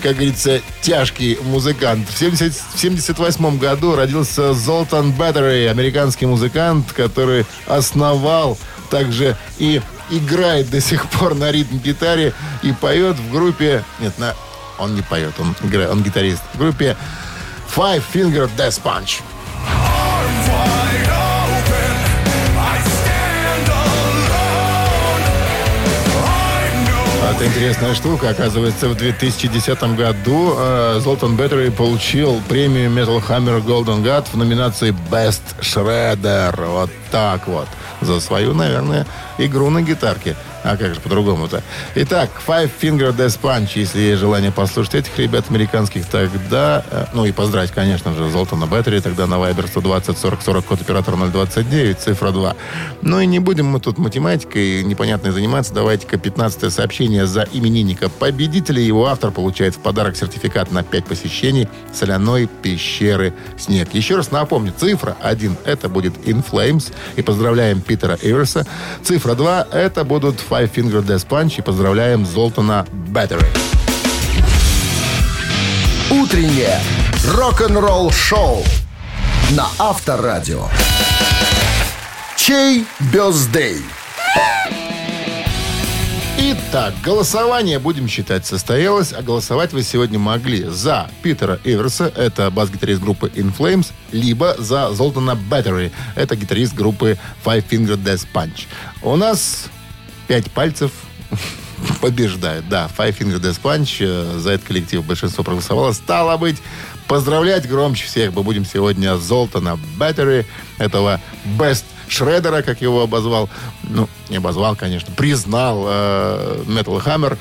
[SPEAKER 5] как говорится, тяжкий музыкант. В 70 в 78 году родился Золтан Баттери, американский музыкант, который основал также и играет до сих пор на ритм-гитаре и поет в группе... Нет, на... он не поет, он, играет, он гитарист. В группе Five Finger Death Punch. Это интересная штука. Оказывается, в 2010 году э, Золтан Беттери получил премию Metal Hammer Golden God в номинации Best Shredder. Вот так вот. За свою, наверное, игру на гитарке. А как же по-другому-то? Итак, Five Finger Death Punch. Если есть желание послушать этих ребят американских, тогда... э, Ну и поздравить, конечно же, Золтана Беттери. Тогда на Viber 120 40 40 код оператора 029, цифра 2. Ну и не будем мы тут математикой непонятной заниматься. Давайте-ка 15 сообщение за именинника победителя. Его автор получает в подарок сертификат на 5 посещений соляной пещеры «Снег». Еще раз напомню, цифра 1 это будет In Flames. И поздравляем Питера Иверса. Цифра 2 это будут Five Finger Death Punch. И поздравляем Золтана Беттери.
[SPEAKER 1] Утреннее рок-н-ролл-шоу на Авторадио. Чей бездей?
[SPEAKER 5] Итак, голосование, будем считать, состоялось. А голосовать вы сегодня могли за Питера Иверса, это бас-гитарист группы In Flames, либо за Золтана Беттери, это гитарист группы Five Finger Death Punch. У нас пять пальцев побеждает. Да, Five Finger Death Punch. э, За этот коллектив большинство проголосовало. Стало быть, поздравлять громче всех мы будем сегодня Золтана Беттери, этого Best Шредера, как его обозвал. Ну, не обозвал, конечно, признал э, Metal Hammer.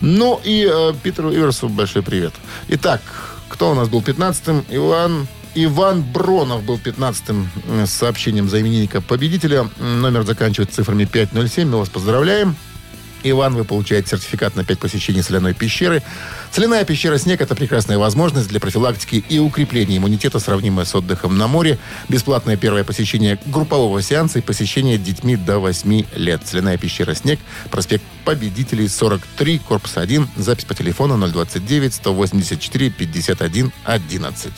[SPEAKER 5] Ну и э, Питеру Иверсу большой привет. Итак, кто у нас был 15-м? Иван Иван Бронов был 15-м э, сообщением за именинника победителя. Номер заканчивается цифрами 507. Мы вас поздравляем. Иван, вы получаете сертификат на 5 посещений соляной пещеры. Соляная пещера «Снег» — это прекрасная возможность для профилактики и укрепления иммунитета, сравнимая с отдыхом на море. Бесплатное первое посещение группового сеанса и посещение детьми до 8 лет. Соляная пещера «Снег», проспект Победителей, 43, корпус 1. Запись по телефону 029 184 51 11.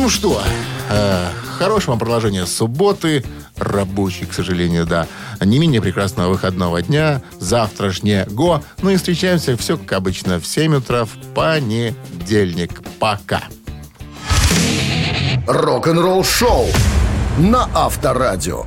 [SPEAKER 5] Ну что, э, хорошего продолжения субботы. Рабочий, к сожалению, да. Не менее прекрасного выходного дня. Завтрашнего. Ну и встречаемся все, как обычно, в 7 утра в понедельник. Пока.
[SPEAKER 1] Рок-н-ролл-шоу на Авторадио.